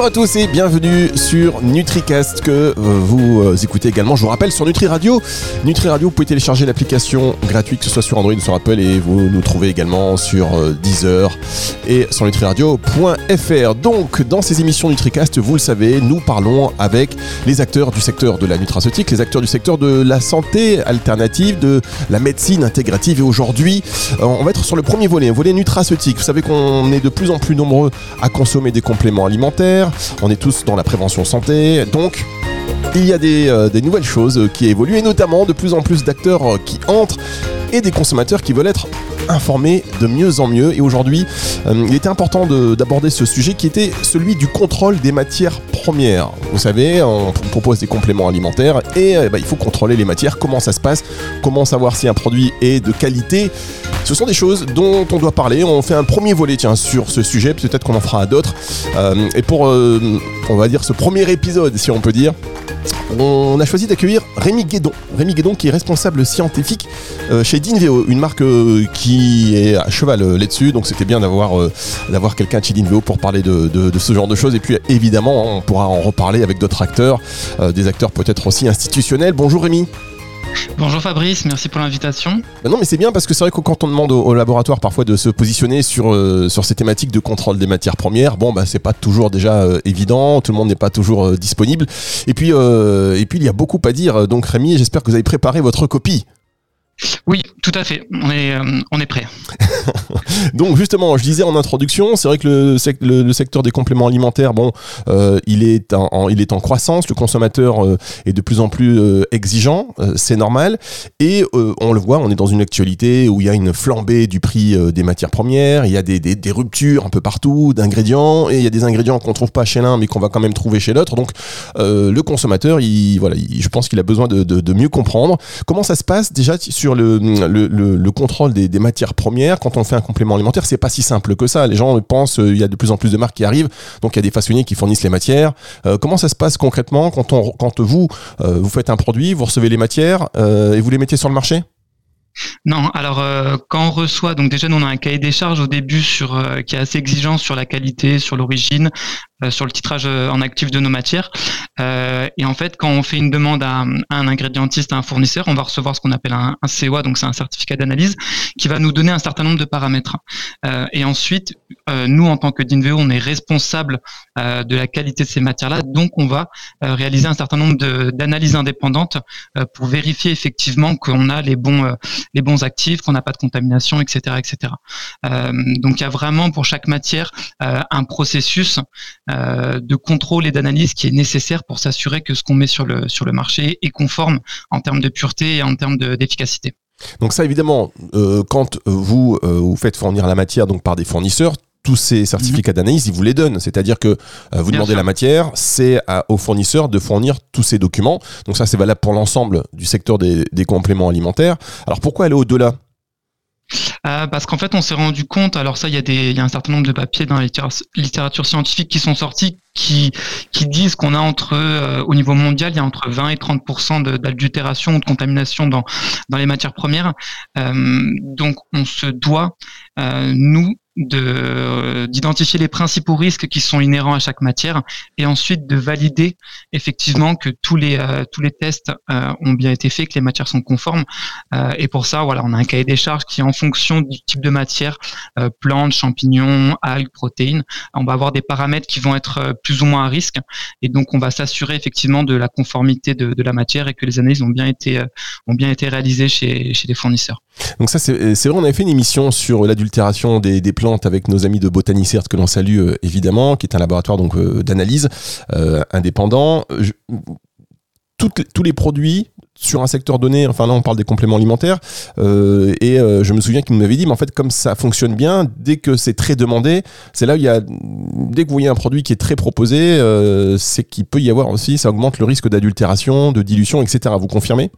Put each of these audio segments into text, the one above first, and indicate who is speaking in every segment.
Speaker 1: Bonjour à tous et bienvenue sur NutriCast que euh, vous euh, écoutez également. Je vous rappelle sur Nutri Radio. Nutri Radio, vous pouvez télécharger l'application gratuite, que ce soit sur Android ou sur Apple, et vous nous trouvez également sur euh, Deezer et sur nutriradio.fr. Donc, dans ces émissions NutriCast, vous le savez, nous parlons avec les acteurs du secteur de la nutraceutique, les acteurs du secteur de la santé alternative, de la médecine intégrative. Et aujourd'hui, on va être sur le premier volet, un volet nutraceutique. Vous savez qu'on est de plus en plus nombreux à consommer des compléments alimentaires. On est tous dans la prévention santé. Donc, il y a des, euh, nouvelles choses qui évoluent et notamment de plus en plus d'acteurs euh, qui entrent et des consommateurs qui veulent être informés de mieux en mieux. Et aujourd'hui, euh, il était important de- d'aborder ce sujet qui était celui du contrôle des matières premières. Vous savez, on propose des compléments alimentaires et euh, bah, il faut contrôler les matières, comment ça se passe, comment savoir si un produit est de qualité? Ce sont des choses dont on doit parler. On fait un premier volet tiens, sur ce sujet, peut-être qu'on en fera d'autres. Euh, et pour, euh, on va dire, ce premier épisode, si on peut dire, on a choisi d'accueillir Rémi Guédon. Rémi Guédon qui est responsable scientifique euh, chez Dinveo, une marque euh, qui est à cheval euh, là-dessus. Donc c'était bien d'avoir quelqu'un chez Dinveo pour parler de, ce genre de choses. Et puis évidemment, on pourra en reparler avec d'autres acteurs, des acteurs peut-être aussi institutionnels. Bonjour Rémi.
Speaker 2: Bonjour Fabrice, merci pour l'invitation.
Speaker 1: Bah non mais c'est bien parce que c'est vrai que quand on demande au, laboratoire parfois de se positionner sur, euh, sur ces thématiques de contrôle des matières premières, bon bah c'est pas toujours déjà euh, évident, tout le monde n'est pas toujours euh, disponible. Et puis, euh, et puis il y a beaucoup à dire. Donc Rémi, j'espère que vous avez préparé votre copie.
Speaker 2: Oui, tout à fait, on est, euh, on est prêt.
Speaker 1: Donc justement, je disais en introduction, c'est vrai que le, sec- le- le secteur des compléments alimentaires, bon, euh, il, est en, il est en croissance, le consommateur euh, est de plus en plus exigeant, c'est normal, et on le voit, on est dans une actualité où il y a une flambée du prix des matières premières, il y a des, ruptures un peu partout d'ingrédients, et il y a des ingrédients qu'on trouve pas chez l'un, mais qu'on va quand même trouver chez l'autre. Donc le consommateur, il, voilà, il- je pense qu'il a besoin de- de mieux comprendre. Comment ça se passe déjà sur le, le, le- le contrôle des, matières premières quand on fait un complément alimentaire. C'est pas si simple que ça. Les gens pensent euh, il y a de plus en plus de marques qui arrivent, donc il y a des façonniers qui fournissent les matières. Euh, comment ça se passe concrètement quand, on, quand vous euh, vous faites un produit, vous recevez les matières et vous les mettez sur le marché?
Speaker 2: Non, alors quand on reçoit, donc déjà nous on a un cahier des charges au début sur qui est assez exigeant sur la qualité, sur l'origine, sur le titrage euh, en actif de nos matières. Euh, et en fait, quand on fait une demande à, un ingrédientiste, à un fournisseur, on va recevoir ce qu'on appelle un, COA, donc c'est un certificat d'analyse, qui va nous donner un certain nombre de paramètres. Euh, et ensuite, euh, nous en tant que Dinveo, on est responsable euh, de la qualité de ces matières-là, donc on va euh, réaliser un certain nombre d'analyses indépendantes euh, pour vérifier effectivement qu'on a les bons euh, actifs, qu'on n'a pas de contamination, etc.. Euh, donc il y a vraiment pour chaque matière euh, un processus euh, de contrôle et d'analyse qui est nécessaire pour s'assurer que ce qu'on met sur le sur le marché est conforme en termes de pureté et en termes de- d'efficacité.
Speaker 1: Donc ça évidemment, euh, quand vous euh, vous faites fournir la matière donc par des fournisseurs, tous ces certificats d'analyse, ils vous les donnent. C'est-à-dire que euh, vous
Speaker 2: Bien
Speaker 1: demandez
Speaker 2: sûr.
Speaker 1: la matière, c'est au fournisseur de fournir tous ces documents. Donc ça, c'est valable pour l'ensemble du secteur des, des compléments alimentaires. Alors pourquoi aller au-delà?
Speaker 2: Euh, parce qu'en fait, on s'est rendu compte, alors ça, il y, a un certain nombre de papiers dans la littéra- littérature scientifique qui sont sortis qui, qui disent qu'on a entre, euh, au niveau mondial, il y a entre 20 et 30 de- d'adultération ou de contamination dans, dans les matières premières. Euh, donc, on se doit, nous, d'identifier les principaux risques qui sont inhérents à chaque matière et ensuite de valider effectivement que tous les euh, tous les tests euh, ont bien été faits que les matières sont conformes euh, et pour ça, voilà, on a un cahier des charges qui, en fonction du type de matière, euh, plantes, champignons, algues, protéines, on va avoir des paramètres qui vont être euh, plus ou moins à risque. Et donc, on va s'assurer effectivement de la conformité de, de la matière et que les analyses ont bien été, euh, ont bien été réalisées chez, chez les fournisseurs.
Speaker 1: Donc ça, c'est c'est vrai, on avait fait une émission sur l'adultération des, des plantes avec nos amis de Botanicert que l'on salue euh, évidemment, qui est un laboratoire donc euh, d'analyse euh, indépendant. Je- toutes tous les produits sur un secteur donné, enfin là on parle des compléments alimentaires, euh, et euh, je me souviens qu'il m'avait dit, mais en fait comme ça fonctionne bien, dès que c'est très demandé, c'est là où il y a, dès que vous voyez un produit qui est très proposé, euh, c'est qu'il peut y avoir aussi, ça augmente le risque d'adultération, de dilution, etc. Vous confirmez?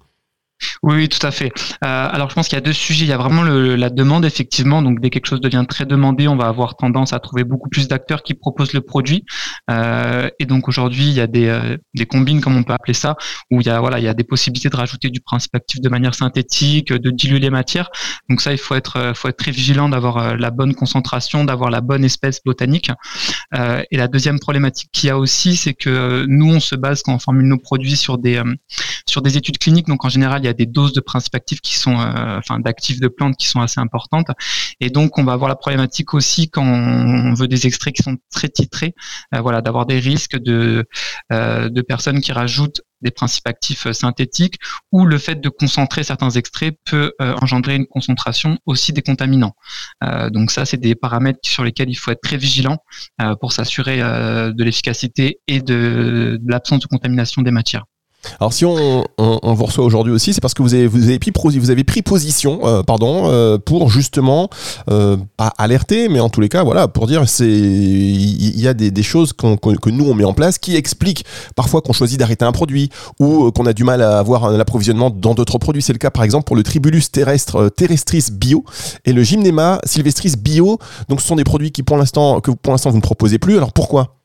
Speaker 2: Oui, tout à fait. Euh, alors, je pense qu'il y a deux sujets. Il y a vraiment la demande, effectivement. Donc, dès que quelque chose devient très demandé, on va avoir tendance à trouver beaucoup plus d'acteurs qui proposent le produit. Euh, et donc, aujourd'hui, il y a des, euh, des combines, comme on peut appeler ça, où il y a voilà, il y a des possibilités de rajouter du principe actif de manière synthétique, de diluer les matières. Donc, ça, il faut être, faut être très vigilant d'avoir la bonne concentration, d'avoir la bonne espèce botanique. et la deuxième problématique qu'il y a aussi, c'est que nous, on se base quand on formule nos produits sur des, sur des études cliniques. Donc, en général, il y a des doses de principes actifs qui sont, euh, enfin d'actifs de plantes qui sont assez importantes. Et donc on va avoir la problématique aussi quand on veut des extraits qui sont très titrés, euh, voilà, d'avoir des risques de euh, de personnes qui rajoutent des principes actifs synthétiques ou le fait de concentrer certains extraits peut engendrer une concentration aussi des contaminants. donc ça, c'est des paramètres sur lesquels il faut être très vigilant pour s'assurer de l'efficacité et de l'absence de contamination des matières.
Speaker 1: Alors si on, vous reçoit aujourd'hui aussi, c'est parce que vous avez, vous avez, pris, vous avez pris position euh, pardon, euh, pour justement, euh, pas alerter, mais en tous les cas, voilà, pour dire il y, a des, choses que nous on met en place qui expliquent parfois qu'on choisit d'arrêter un produit ou qu'on a du mal à avoir un approvisionnement dans d'autres produits. C'est le cas par exemple pour le Tribulus terrestris bio et le Gymnema sylvestris bio. Donc ce sont des produits qui pour l'instant que pour l'instant vous ne proposez plus. Alors pourquoi?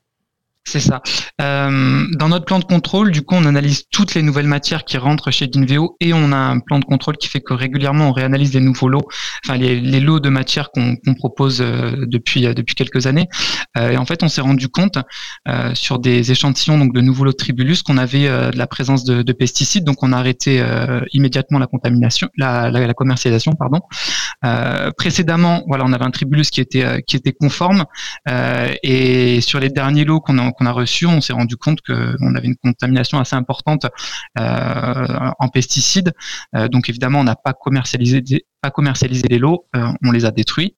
Speaker 2: C'est ça. Euh, dans notre plan de contrôle, du coup, on analyse toutes les nouvelles matières qui rentrent chez Dinveo et on a un plan de contrôle qui fait que régulièrement on réanalyse les nouveaux lots, enfin les, lots de matières qu'on propose euh, depuis euh, depuis quelques années. et en fait, on s'est rendu compte sur des échantillons donc de nouveaux lots de Tribulus qu'on avait de la présence de, pesticides, donc on a arrêté immédiatement la contamination, la, commercialisation, pardon. précédemment, voilà, on avait un Tribulus qui était qui était conforme et sur les derniers lots qu'on a qu'on a reçu, on s'est rendu compte qu'on avait une contamination assez importante euh, en pesticides. Euh, donc évidemment, on n'a pas commercialisé pas les lots, euh, on les a détruits.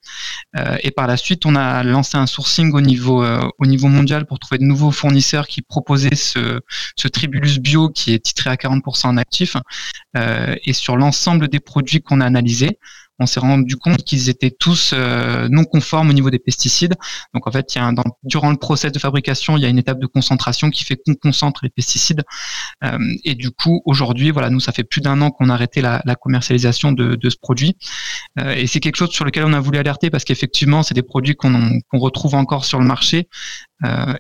Speaker 2: et par la suite, on a lancé un sourcing au niveau au niveau mondial pour trouver de nouveaux fournisseurs qui proposaient ce, ce Tribulus bio qui est titré à 40% en actif. et sur l'ensemble des produits qu'on a analysés, on s'est rendu compte qu'ils étaient tous euh, non conformes au niveau des pesticides. Donc en fait, durant le process de fabrication, il y a une étape de concentration qui fait qu'on concentre les pesticides. Euh, et du coup, aujourd'hui, voilà, nous, ça fait plus d'un an qu'on a arrêté la, commercialisation de, ce produit. Euh, et c'est quelque chose sur lequel on a voulu alerter parce qu'effectivement, c'est des produits qu'on retrouve encore sur le marché.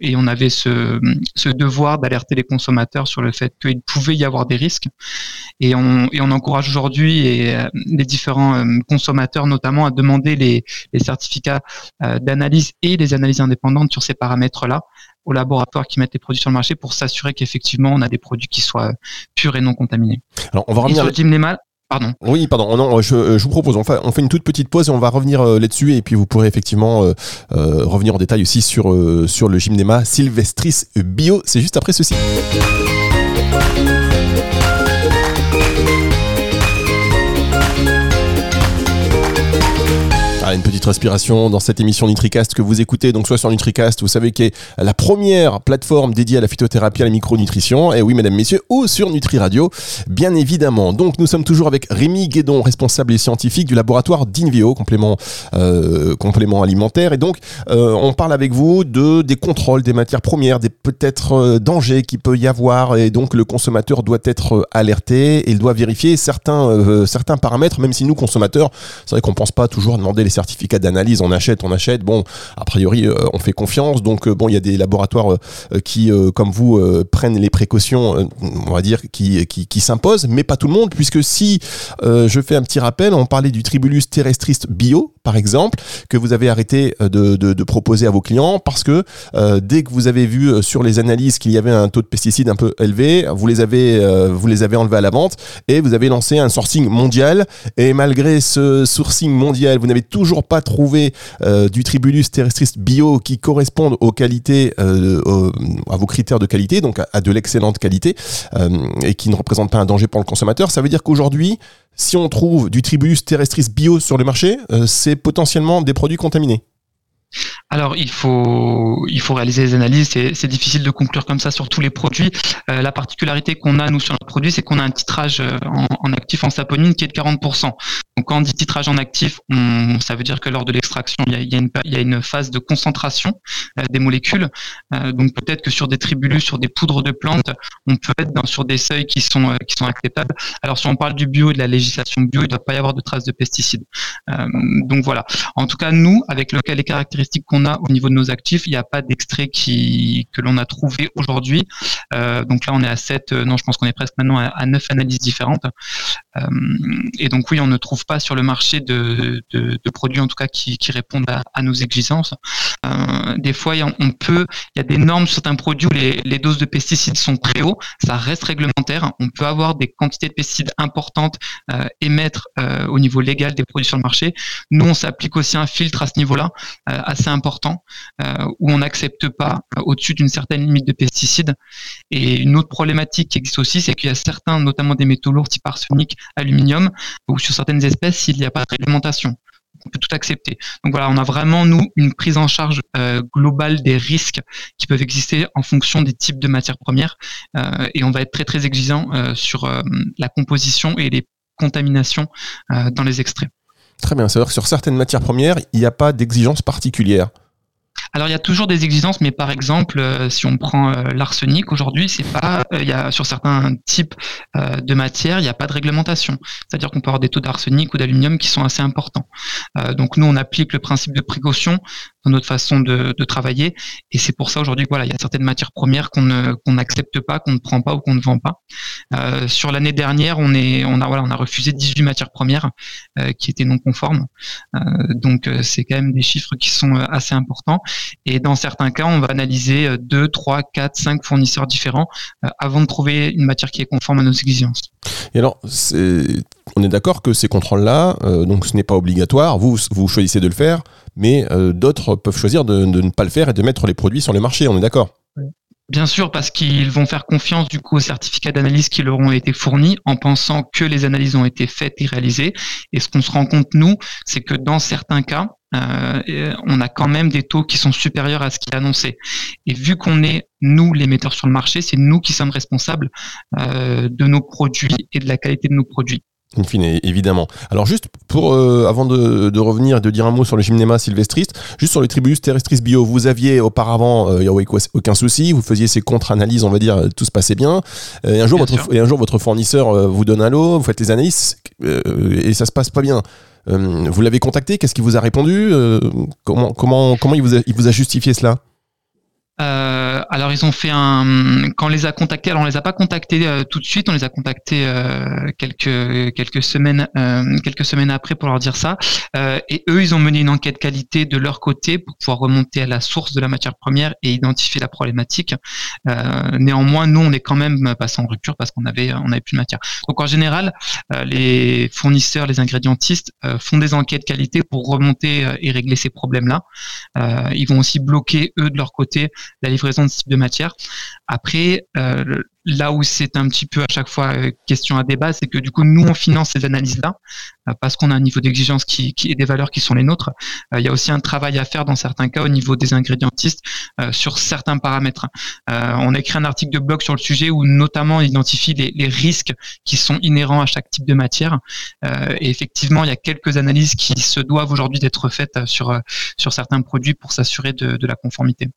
Speaker 2: Et on avait ce, ce devoir d'alerter les consommateurs sur le fait qu'il pouvait y avoir des risques. Et on, et on encourage aujourd'hui les différents consommateurs notamment à demander les, certificats euh, d'analyse et les analyses indépendantes sur ces paramètres-là aux laboratoires qui mettent les produits sur le marché pour s'assurer qu'effectivement on a des produits qui soient purs et non contaminés.
Speaker 1: Alors on va revenir.
Speaker 2: Pardon.
Speaker 1: Oui, pardon. Non, je, je, vous propose, on fait, une toute petite pause et on va revenir euh, là-dessus et puis vous pourrez effectivement euh, revenir en détail aussi sur, sur le gymnéma Sylvestris Bio. C'est juste après ceci. Une petite respiration dans cette émission NutriCast que vous écoutez, donc soit sur NutriCast, vous savez qui est la première plateforme dédiée à la phytothérapie, à la micronutrition, et oui, mesdames, messieurs, ou sur Nutri Radio, bien évidemment. Donc, nous sommes toujours avec Rémi Guédon, responsable et scientifique du laboratoire d'Invio, complément, euh, complément alimentaire. Et donc, euh, on parle avec vous de des contrôles des matières premières, des peut-être euh, dangers qu'il peut y avoir, et donc le consommateur doit être alerté et il doit vérifier certains, certains paramètres, même si nous, consommateurs, c'est vrai qu'on pense pas toujours à demander les certificat d'analyse, on achète, on achète. Bon, a priori, euh, on fait confiance. Donc, euh, bon, il y a des laboratoires euh, qui, comme vous, prennent les précautions, on va dire, qui, qui, s'imposent, mais pas tout le monde, puisque si je fais un petit rappel, on parlait du Tribulus terrestris bio, par exemple, que vous avez arrêté de, proposer à vos clients parce que dès que vous avez vu sur les analyses qu'il y avait un taux de pesticides un peu élevé, vous les avez, vous les avez enlevés à la vente et vous avez lancé un sourcing mondial. Et malgré ce sourcing mondial, vous n'avez toujours pas trouvé euh, du Tribulus terrestris bio qui correspondent aux qualités, euh, à vos critères de qualité, donc à, de l'excellente qualité, euh, et qui ne représentent pas un danger pour le consommateur, ça veut dire qu'aujourd'hui, si on trouve du Tribulus terrestris bio sur le marché, c'est potentiellement des produits contaminés.
Speaker 2: Alors il faut il faut réaliser des analyses. C'est difficile de conclure comme ça sur tous les produits. Euh, la particularité qu'on a nous sur notre produit, c'est qu'on a un titrage euh, en, actif en saponine qui est de 40%. Donc quand on dit titrage en actif, ça veut dire que lors de l'extraction, il y a, une, phase de concentration des molécules. donc peut-être que sur des tribulus, sur des poudres de plantes, on peut être dans, sur des seuils qui sont qui sont acceptables. Alors si on parle du bio et de la législation bio, il ne doit pas y avoir de traces de pesticides. donc voilà. En tout cas, nous, avec le, les caractéristiques qu'on a au niveau de nos actifs, il n'y a pas d'extrait qui que l'on a trouvé aujourd'hui. donc là, on est à 7, non, je pense qu'on est presque maintenant à, à 9 analyses différentes. Euh, et donc oui, on ne trouve pas sur le marché de, produits en tout cas qui, répondent à, nos exigences. Euh, des fois, on peut, il y a des normes sur certains produits où les, doses de pesticides sont très hauts. Ça reste réglementaire. On peut avoir des quantités de pesticides importantes, euh, émettre au niveau légal des produits sur le marché. Nous, on s'applique aussi un filtre à ce niveau-là assez important où on n'accepte pas au-dessus d'une certaine limite de pesticides. Et une autre problématique qui existe aussi, c'est qu'il y a certains, notamment des métaux lourds type arsenic, aluminium, ou sur certaines espèces, il n'y a pas de réglementation. On peut tout accepter. Donc voilà, on a vraiment, nous, une prise en charge euh, globale des risques qui peuvent exister en fonction des types de matières premières. Euh, et on va être très, très exigeant euh, sur la composition et les contaminations dans les extraits.
Speaker 1: Très bien, c'est-à-dire que sur certaines matières premières, il n'y a pas d'exigence particulière.
Speaker 2: Alors il y a toujours des exigences, mais par exemple, euh, si on prend euh, l'arsenic aujourd'hui, c'est pas, euh, il y a sur certains types de matières, il n'y a pas de réglementation. C'est-à-dire qu'on peut avoir des taux d'arsenic ou d'aluminium qui sont assez importants. donc nous, on applique le principe de précaution dans notre façon de, travailler, et c'est pour ça aujourd'hui voilà, il y a certaines matières premières qu'on ne n'accepte pas, qu'on ne prend pas ou qu'on ne vend pas. sur l'année dernière, on est, on a voilà, on a refusé 18 matières premières qui étaient non conformes. donc c'est quand même des chiffres qui sont assez importants. Et dans certains cas, on va analyser 2, 3, 4, 5 fournisseurs différents euh, avant de trouver une matière qui est conforme à nos exigences.
Speaker 1: Et alors, on est d'accord que ces contrôles-là, euh, donc ce n'est pas obligatoire, vous, choisissez de le faire, mais euh, d'autres peuvent choisir de, ne pas le faire et de mettre les produits sur le marché, on est d'accord?
Speaker 2: Bien sûr, parce qu'ils vont faire confiance du coup aux certificats d'analyse qui leur ont été fournis en pensant que les analyses ont été faites et réalisées. Et ce qu'on se rend compte, nous, c'est que dans certains cas, euh, on a quand même des taux qui sont supérieurs à ce qui est annoncé. Et vu qu'on est, nous, les metteurs sur le marché, c'est nous qui sommes responsables de nos produits et de la qualité de nos produits.
Speaker 1: In fine, évidemment. Alors juste pour euh, avant de, revenir et de dire un mot sur le gymnéma sylvestris, juste sur le tribulus terrestris bio, vous aviez auparavant, il n'y a aucun souci, vous faisiez ces contre-analyses, on va dire, tout se passait bien. et un jour, votre, et un jour votre fournisseur vous donne un lot, vous faites les analyses et ça se passe pas bien. Euh, vous l'avez contacté? Qu'est-ce qu'il vous a répondu? Euh, Comment, comment, comment il, vous a, il vous a justifié cela?
Speaker 2: Euh, alors ils ont fait un quand on les a contactés, alors on les a pas contactés euh, tout de suite, on les a contactés euh, quelques quelques semaines quelques semaines après pour leur dire ça. et eux ils ont mené une enquête qualité de leur côté pour pouvoir remonter à la source de la matière première et identifier la problématique. néanmoins nous on est quand même passé en rupture parce qu'on avait on avait plus de matière. Donc en général les fournisseurs, les ingrédientistes font des enquêtes qualité pour remonter et régler ces problèmes là. ils vont aussi bloquer eux de leur côté la livraison de ce type de matière. Après, euh, là où c'est un petit peu à chaque fois euh, question à débat, c'est que du coup, nous, on finance ces analyses-là euh, parce qu'on a un niveau d'exigence qui, qui, et des valeurs qui sont les nôtres. il y a aussi un travail à faire dans certains cas au niveau des ingrédientistes sur certains paramètres. on a écrit un article de blog sur le sujet où notamment on identifie les, risques qui sont inhérents à chaque type de matière. et effectivement, il y a quelques analyses qui se doivent aujourd'hui d'être faites sur, sur certains produits pour s'assurer de la conformité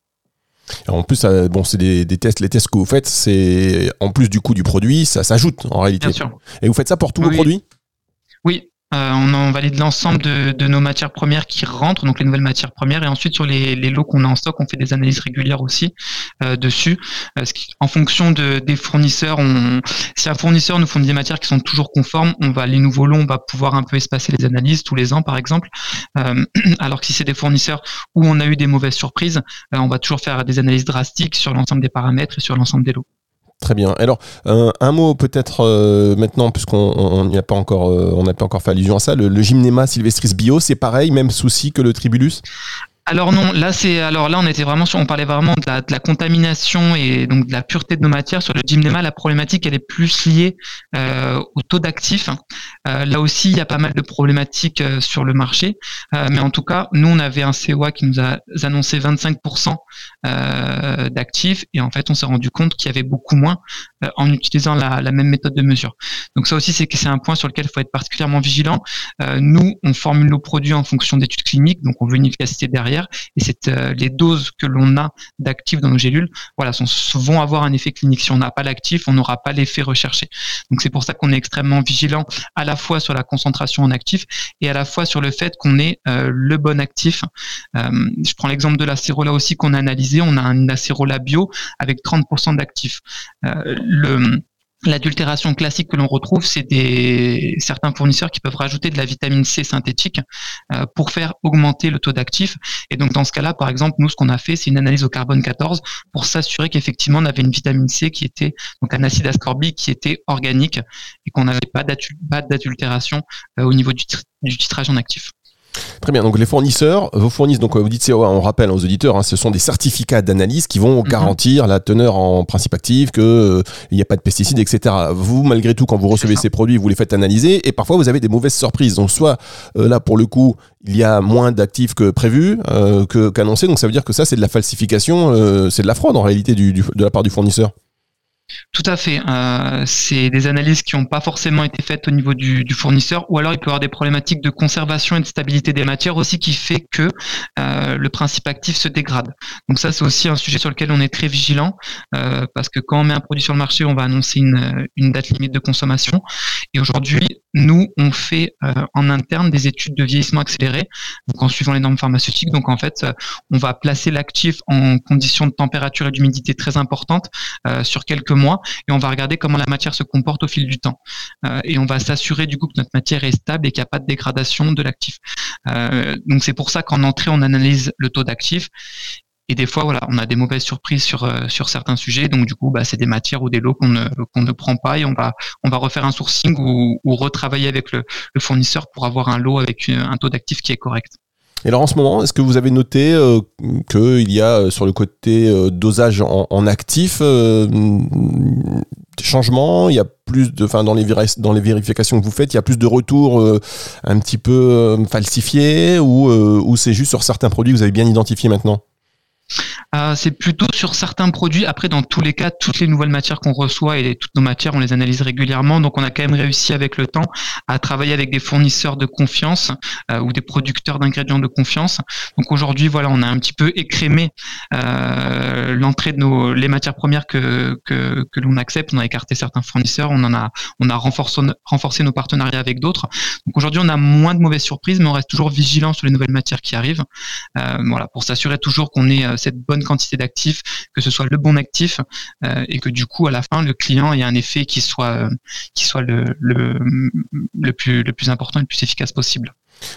Speaker 1: en plus, bon, c'est des, tests, les tests que vous faites, c'est en plus du coût du produit, ça s'ajoute en réalité.
Speaker 2: Bien sûr.
Speaker 1: Et vous faites ça pour tous vos produits?
Speaker 2: Oui, euh, on, valide l'ensemble de, nos matières premières qui rentrent, donc les nouvelles matières premières, et ensuite sur les, lots qu'on a en stock, on fait des analyses régulières aussi euh, dessus. Euh, en fonction des fournisseurs, si un fournisseur nous fournit des matières qui sont toujours conformes, on va les nouveaux lots, on va pouvoir un peu espacer les analyses tous les ans, par exemple. alors que si c'est des fournisseurs où on a eu des mauvaises surprises, on va toujours faire des analyses drastiques sur l'ensemble des paramètres et sur l'ensemble des lots.
Speaker 1: Très bien. Alors, un mot peut-être euh, maintenant, puisqu'on n'y a pas encore, euh, on n'a pas encore fait allusion à ça. Le, le Gymnema sylvestris bio, c'est pareil, même souci que le Tribulus?
Speaker 2: Alors non, là c'est alors là on était vraiment sur, on parlait vraiment de la, de la, contamination et donc de la pureté de nos matières sur le gymnema. La problématique elle est plus liée euh, au taux d'actifs. Euh, là aussi il y a pas mal de problématiques euh, sur le marché, euh, mais en tout cas nous on avait un COA qui nous a annoncé 25% euh, d'actifs et en fait on s'est rendu compte qu'il y avait beaucoup moins en utilisant la, la, même méthode de mesure. Donc ça aussi c'est c'est un point sur lequel il faut être particulièrement vigilant. nous on formule nos produits en fonction d'études cliniques, donc on veut une efficacité derrière et c'est euh, les doses que l'on a d'actifs dans nos gélules, voilà, vont avoir un effet clinique. Si on n'a pas l'actif, on n'aura pas l'effet recherché. Donc c'est pour ça qu'on est extrêmement vigilant à la fois sur la concentration en actif et à la fois sur le fait qu'on ait euh, le bon actif. Euh, je prends l'exemple de l'acérola aussi qu'on a analysé. On a un acérola bio avec 30% d'actifs. L'adultération classique que l'on retrouve, c'est des certains fournisseurs qui peuvent rajouter de la vitamine C synthétique euh, pour faire augmenter le taux d'actif. Et donc dans ce cas-là, par exemple, nous ce qu'on a fait, c'est une analyse au carbone 14 pour s'assurer qu'effectivement on avait une vitamine C qui était donc un acide ascorbique qui était organique et qu'on n'avait pas d'adultération euh, au niveau du, du titrage en actif.
Speaker 1: Très bien, donc les fournisseurs vous fournissent, donc vous dites, on rappelle aux auditeurs, hein, ce sont des certificats d'analyse qui vont mhm. garantir la teneur en principe actif, qu'il euh, n'y a pas de pesticides, etc. Vous, malgré tout, quand vous recevez ces produits, vous les faites analyser et parfois vous avez des mauvaises surprises. Donc soit euh, là, pour le coup, il y a moins d'actifs que prévu, euh, qu'annoncé, donc ça veut dire que ça, c'est de la falsification, c'est de la fraude en réalité du, de la part du fournisseur.
Speaker 2: Tout à fait. Euh, c'est des analyses qui n'ont pas forcément été faites au niveau du, fournisseur, ou alors il peut y avoir des problématiques de conservation et de stabilité des matières aussi qui fait que euh, le principe actif se dégrade. Donc ça, c'est aussi un sujet sur lequel on est très vigilant, euh, parce que quand on met un produit sur le marché, on va annoncer une, une date limite de consommation. Et aujourd'hui, nous, on fait en interne des études de vieillissement accéléré, donc en suivant les normes pharmaceutiques. Donc en fait, on va placer l'actif en conditions de température et d'humidité très importantes sur quelques et on va regarder comment la matière se comporte au fil du temps. Euh, et on va s'assurer du coup que notre matière est stable et qu'il n'y a pas de dégradation de l'actif. Euh, donc c'est pour ça qu'en entrée, on analyse le taux d'actif et des fois, on a des mauvaises surprises sur euh, certains sujets. Donc du coup, bah, c'est des matières ou des lots qu'on ne prend pas et on va refaire un sourcing ou, retravailler avec le, fournisseur pour avoir un lot avec un taux d'actif qui est correct.
Speaker 1: Et alors en ce moment, est-ce que vous avez noté euh, qu'il y a euh, sur le côté euh, dosage en, actif euh, des changements? Il y a plus de, enfin dans les vérifications que vous faites, il y a plus de retours un petit peu falsifiés ou, ou c'est juste sur certains produits que vous avez bien identifiés maintenant?
Speaker 2: Euh, c'est plutôt sur certains produits. Après, dans tous les cas, toutes les nouvelles matières qu'on reçoit et toutes nos matières, on les analyse régulièrement. Donc, on a quand même réussi avec le temps à travailler avec des fournisseurs de confiance euh, ou des producteurs d'ingrédients de confiance. Donc, aujourd'hui, voilà, on a un petit peu écrémé euh, l'entrée de nos les matières premières que que, que l'on accepte. On a écarté certains fournisseurs. On en a on a renforcé renforcé nos partenariats avec d'autres. Donc, aujourd'hui, on a moins de mauvaises surprises, mais on reste toujours vigilant sur les nouvelles matières qui arrivent. voilà, pour s'assurer toujours qu'on ait cette bonne quantité d'actifs, que ce soit le bon actif euh, et que du coup à la fin le client ait un effet qui soit euh, qui soit le, le, le plus le plus important et le plus efficace possible.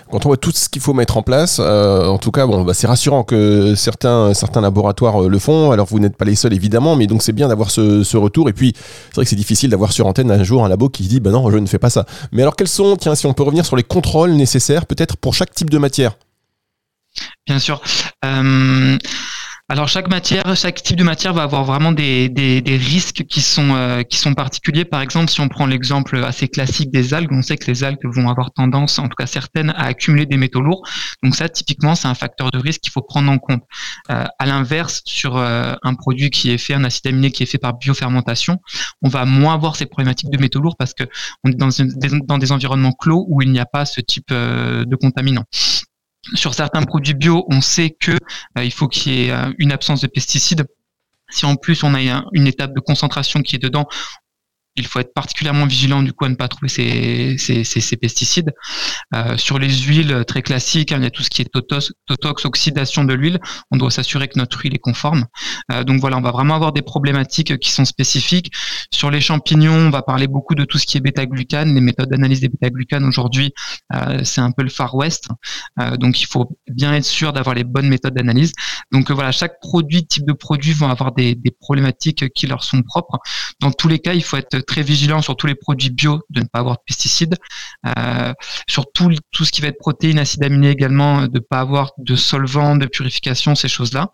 Speaker 1: Quand on voit tout ce qu'il faut mettre en place, euh, en tout cas, bon, bah, c'est rassurant que certains, certains laboratoires le font. Alors vous n'êtes pas les seuls évidemment, mais donc c'est bien d'avoir ce, ce, retour. Et puis c'est vrai que c'est difficile d'avoir sur antenne un jour un labo qui dit, bah non, je ne fais pas ça. Mais alors quels sont, tiens, si on peut revenir sur les contrôles nécessaires, peut-être pour chaque type de matière?
Speaker 2: Bien sûr. Euh, alors chaque matière, chaque type de matière va avoir vraiment des, risques qui sont euh, qui sont particuliers. Par exemple, si on prend l'exemple assez classique des algues, on sait que les algues vont avoir tendance, en tout cas certaines, à accumuler des métaux lourds. Donc ça, typiquement, c'est un facteur de risque qu'il faut prendre en compte. Euh, à l'inverse, sur euh, un produit qui est fait, un acide aminé qui est fait par biofermentation, on va moins avoir ces problématiques de métaux lourds parce que on est dans, dans des environnements clos où il n'y a pas ce type de contaminants sur certains produits bio, on sait que euh, il faut qu'il y ait euh, une absence de pesticides. Si en plus on a une étape de concentration qui est dedans, il faut être particulièrement vigilant du coup à ne pas trouver ces, pesticides. Euh, sur les huiles très classiques, hein, il y a tout ce qui est totox, totox oxydation de l'huile. On doit s'assurer que notre huile est conforme. Euh, donc voilà, on va vraiment avoir des problématiques qui sont spécifiques. Sur les champignons, on va parler beaucoup de tout ce qui est bêta-glucane. Les méthodes d'analyse des bêta-glucanes aujourd'hui, euh, c'est un peu le Far West. Euh, donc il faut bien être sûr d'avoir les bonnes méthodes d'analyse. Donc voilà, chaque produit, type de produit vont avoir des, des problématiques qui leur sont propres. Dans tous les cas, il faut être très vigilant sur tous les produits bio de ne pas avoir de pesticides. Euh, sur tout, tout ce qui va être protéines, acides aminés également, de pas avoir de solvant, de purification, ces choses-là.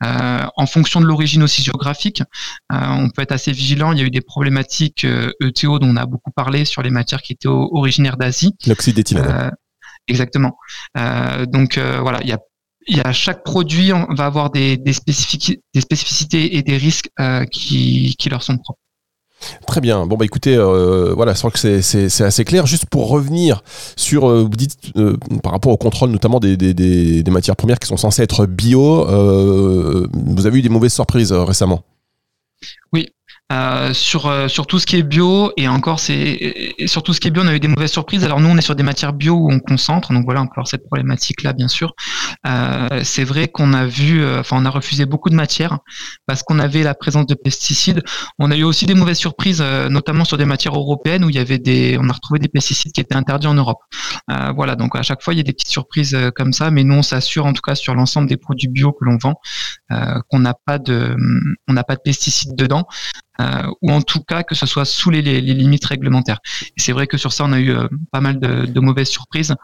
Speaker 2: en fonction de l'origine aussi géographique, on peut être assez vigilant. Il y a eu des problématiques ETO e dont on a beaucoup parlé sur les matières qui étaient originaires d'Asie.
Speaker 1: L'oxyde d'éthylène.
Speaker 2: Exactement. donc voilà, il y a il y a chaque produit va avoir des, des, spécificités et des risques euh, qui, qui leur sont propres.
Speaker 1: Très bien. Bon bah écoutez, euh, voilà, je crois que c'est assez clair. Juste pour revenir sur, euh, vous dites euh, par rapport au contrôle notamment des, des, matières premières qui sont censées être bio, vous avez eu des mauvaises surprises récemment.
Speaker 2: Euh, sur euh, sur tout ce qui est bio et encore c'est sur tout ce qui est bio on a eu des mauvaises surprises. Alors nous on est sur des matières bio où on concentre donc voilà encore cette problématique là bien sûr. Euh, c'est vrai qu'on a vu enfin on a refusé beaucoup de matières parce qu'on avait la présence de pesticides. On a eu aussi des mauvaises surprises notamment sur des matières européennes où il y avait des on a retrouvé des pesticides qui étaient interdits en Europe. Voilà donc à chaque fois il y a des petites surprises comme ça mais nous on s'assure en tout cas sur l'ensemble des produits bio que l'on vend qu'on n'a pas de on n'a pas de pesticides dedans euh, ou en tout cas que ce soit sous les, limites réglementaires. C'est vrai que sur ça, on a eu euh, pas mal de, mauvaises surprises,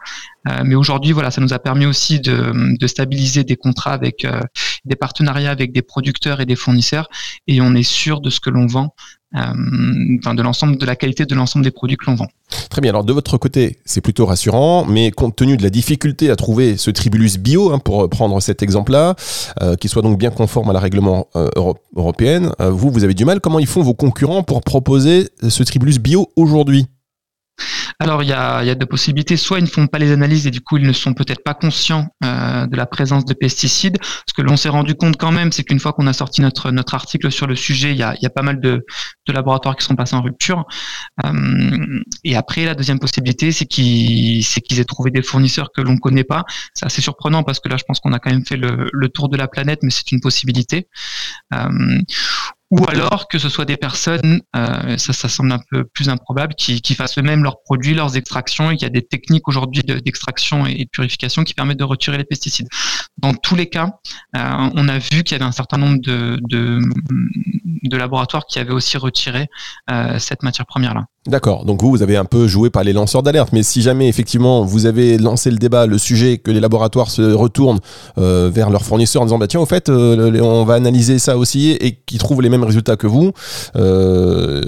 Speaker 2: euh, mais aujourd'hui, voilà, ça nous a permis aussi de, stabiliser des contrats avec euh, des partenariats avec des producteurs et des fournisseurs, et on est sûr de ce que l'on vend euh, de l'ensemble de la qualité de l'ensemble des produits que l'on vend.
Speaker 1: Très bien. Alors de votre côté, c'est plutôt rassurant, mais compte tenu de la difficulté à trouver ce tribulus bio, hein, pour prendre cet exemple-là, euh, qui soit donc bien conforme à la règlement euh, européenne, euh, vous, vous avez du mal. Comment ils font vos concurrents pour proposer ce tribulus bio aujourd'hui?
Speaker 2: Alors, il y a, deux possibilités. Soit ils ne font pas les analyses et du coup, ils ne sont peut-être pas conscients euh, de la présence de pesticides. Ce que l'on s'est rendu compte quand même, c'est qu'une fois qu'on a sorti notre, article sur le sujet, il y a, pas mal de, laboratoires qui sont passés en rupture. Euh, et après, la deuxième possibilité, c'est qu'ils aient trouvé des fournisseurs que l'on ne connaît pas. C'est assez surprenant parce que là, je pense qu'on a quand même fait le, le tour de la planète, mais c'est une possibilité. Euh, ou alors que ce soit des personnes, euh, ça, semble un peu plus improbable, qui, fassent eux-mêmes leurs produits, leurs extractions, qu'il y a des techniques aujourd'hui d'extraction et de purification qui permettent de retirer les pesticides. Dans tous les cas, euh, on a vu qu'il y avait un certain nombre de, laboratoires qui avaient aussi retiré euh, cette matière première-là.
Speaker 1: D'accord, donc vous, vous avez un peu joué par les lanceurs d'alerte, mais si jamais effectivement vous avez lancé le débat, le sujet, que les laboratoires se retournent vers leurs fournisseurs en disant bah tiens au fait on va analyser ça aussi et qu'ils trouvent les mêmes résultats que vous, euh,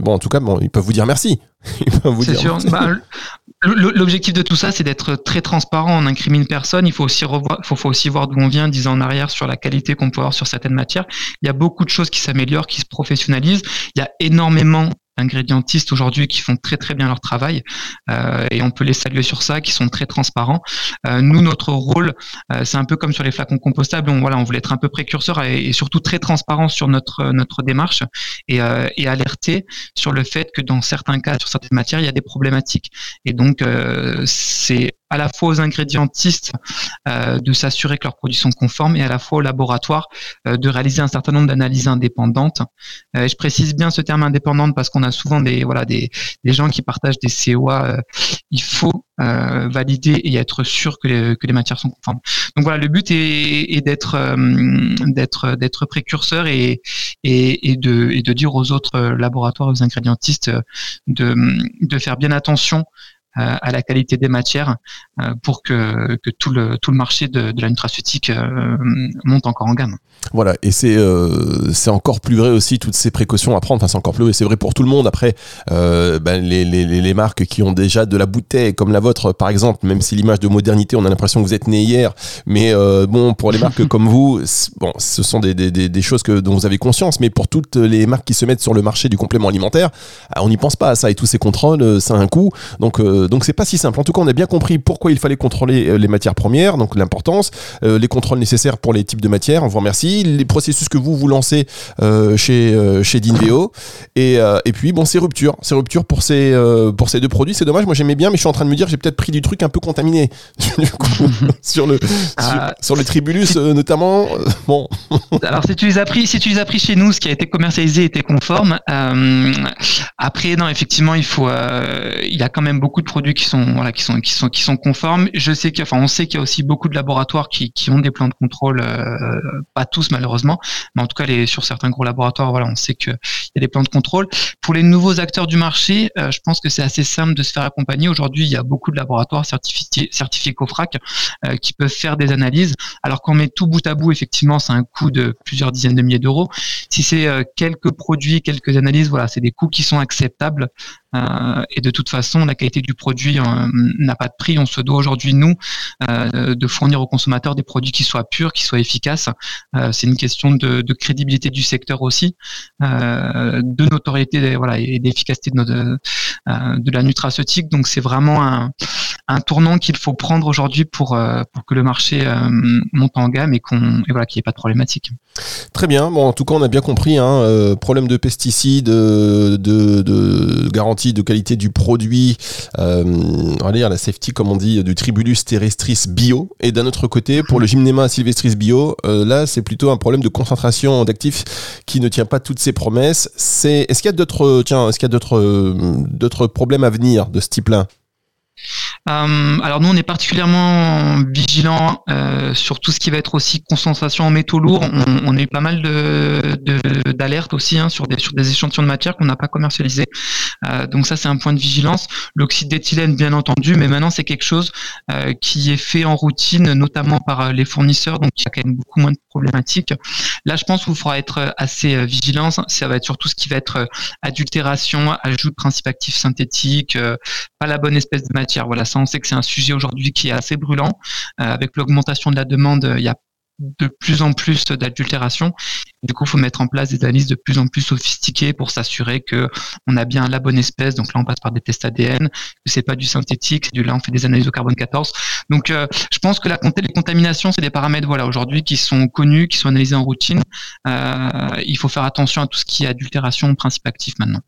Speaker 1: bon en tout cas bon ils peuvent vous dire merci.
Speaker 2: C'est sûr. Bah, l'objectif de tout ça, c'est d'être très transparent. On incrimine personne. Il faut aussi revoir, faut, faut aussi voir d'où on vient, dix ans en arrière, sur la qualité qu'on peut avoir sur certaines matières. Il y a beaucoup de choses qui s'améliorent, qui se professionnalisent. Il y a énormément ingrédientistes aujourd'hui qui font très très bien leur travail euh, et on peut les saluer sur ça, qui sont très transparents. Euh, nous, notre rôle, euh, c'est un peu comme sur les flacons compostables. On, voilà, on voulait être un peu précurseur et, surtout très transparent sur notre notre démarche et, et, alerter sur le fait que dans certains cas, sur certaines matières, il y a des problématiques. Et donc, c'est à la fois aux ingrédientistes euh, de s'assurer que leurs produits sont conformes et à la fois au laboratoire euh, de réaliser un certain nombre d'analyses indépendantes. Euh, je précise bien ce terme indépendante parce qu'on a souvent des voilà des, des gens qui partagent des COA. Euh, il faut euh, valider et être sûr que les, que les matières sont conformes. Donc voilà, le but est, est d'être d'être d'être précurseur et, et, et, de, et de dire aux autres laboratoires, aux ingrédientistes de, de faire bien attention euh, à la qualité des matières euh, pour que, que tout, le, tout le marché de, de la nutraceutique euh, monte encore en gamme.
Speaker 1: Voilà, et c'est c'est encore plus vrai aussi toutes ces précautions à prendre. Enfin, c'est encore plus vrai, c'est vrai pour tout le monde. Après, ben, les, les, les, marques qui ont déjà de la bouteille, comme la vôtre, par exemple, même si l'image de modernité, on a l'impression que vous êtes né hier, mais bon, pour les marques comme vous, bon, ce sont des, des, des, choses que, dont vous avez conscience. Mais pour toutes les marques qui se mettent sur le marché du complément alimentaire, on n'y pense pas à ça. Et tous ces contrôles, ça a un coût. Donc euh, donc c'est pas si simple. En tout cas, on a bien compris pourquoi il fallait contrôler euh, les matières premières, donc l'importance, euh, les contrôles nécessaires pour les types de matières. On vous remercie. Les processus que vous vous lancez chez chez Dinveo et et puis bon, ces ruptures, ces ruptures pour ces pour ces deux produits, c'est dommage. Moi j'aimais bien, mais je suis en train de me dire j'ai peut-être pris du truc un peu contaminé sur le ah. sur, le tribulus notamment. bon.
Speaker 2: Alors si tu les as pris, si tu les as pris chez nous, ce qui a été commercialisé était conforme. après non, effectivement, il faut il y a quand même beaucoup de produits qui sont voilà qui sont qui sont qui sont conformes. Je sais qu'il enfin on sait qu'il y a aussi beaucoup de laboratoires qui, qui ont des plans de contrôle, euh, pas tous malheureusement, mais en tout cas les sur certains gros laboratoires voilà on sait qu'il y a des plans de contrôle. Pour les nouveaux acteurs du marché, euh, je pense que c'est assez simple de se faire accompagner. Aujourd'hui il y a beaucoup de laboratoires certifiés certifiés COFRAC euh, qui peuvent faire des analyses. Alors qu'on met tout bout à bout effectivement c'est un coût de plusieurs dizaines de milliers d'euros. Si c'est quelques produits, quelques analyses, voilà c'est des coûts qui sont acceptables euh, et de toute façon, la qualité du produit euh, n'a pas de prix. On se doit aujourd'hui, nous, euh, de fournir aux consommateurs des produits qui soient purs, qui soient efficaces. c'est une question de, crédibilité du secteur aussi, de notoriété voilà, et d'efficacité de, notre, de la nutraceutique. Donc c'est vraiment un, un tournant qu'il faut prendre aujourd'hui pour, pour que le marché monte en gamme et qu'on voilà qu'il n'y ait pas de problématique.
Speaker 1: Très bien. Bon, en tout cas, on a bien compris. Hein, problème de pesticides, de, de, de garantie de qualité du produit, euh, on va dire la safety, comme on dit, du Tribulus terrestris bio. Et d'un autre côté, pour le Gymnema sylvestris bio, euh, là, c'est plutôt un problème de concentration d'actifs qui ne tient pas toutes ses promesses. C'est, est-ce qu'il y a d'autres, tiens, est-ce qu'il y a d'autres, d'autres problèmes à venir de ce type-là?
Speaker 2: euh, alors nous, on est particulièrement vigilant euh, sur tout ce qui va être aussi concentration en métaux lourds. On, on a eu pas mal de, d'alertes aussi hein, sur des sur des échantillons de matière qu'on n'a pas commercialisés. Euh, donc ça, c'est un point de vigilance. L'oxyde d'éthylène, bien entendu, mais maintenant c'est quelque chose euh, qui est fait en routine, notamment par euh, les fournisseurs, donc il y a quand même beaucoup moins de problématiques. Là, je pense qu'il faudra être assez vigilant. Ça va être surtout ce qui va être adultération, ajout de principes actifs synthétiques, pas la bonne espèce de matière. Voilà, on sait que c'est un sujet aujourd'hui qui est assez brûlant. avec l'augmentation de la demande, il y a de plus en plus d'adultération. Du coup, il faut mettre en place des analyses de plus en plus sophistiquées pour s'assurer que on a bien la bonne espèce. Donc là, on passe par des tests ADN, que c'est pas du synthétique, c'est du là, on fait des analyses au carbone 14. Donc, euh, je pense que la les contaminations, c'est des paramètres, voilà, aujourd'hui, qui sont connus, qui sont analysés en routine. Euh, il faut faire attention à tout ce qui est adultération, principe actif maintenant.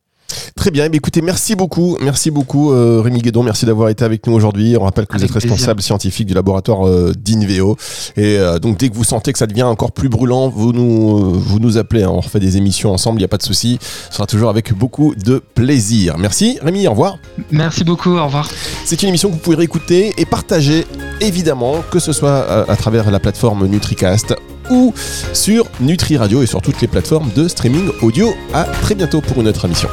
Speaker 1: Très bien. Eh écoutez, merci beaucoup. Merci beaucoup, euh, Rémi Guédon. Merci d'avoir été avec nous aujourd'hui. On rappelle que vous êtes responsable scientifique du laboratoire euh, d'Inveo. Et euh, donc, dès que vous sentez que ça devient encore plus brûlant, vous nous, vous nous appelez. Hein. On refait des émissions ensemble. Il n'y a pas de souci. Ce sera toujours avec beaucoup de plaisir. Merci, Rémi. Au revoir.
Speaker 2: Merci beaucoup. Au revoir.
Speaker 1: C'est une émission que vous pouvez réécouter et partager, évidemment, que ce soit à, à travers la plateforme NutriCast ou sur Nutri Radio et sur toutes les plateformes de streaming audio. À très bientôt pour une autre émission.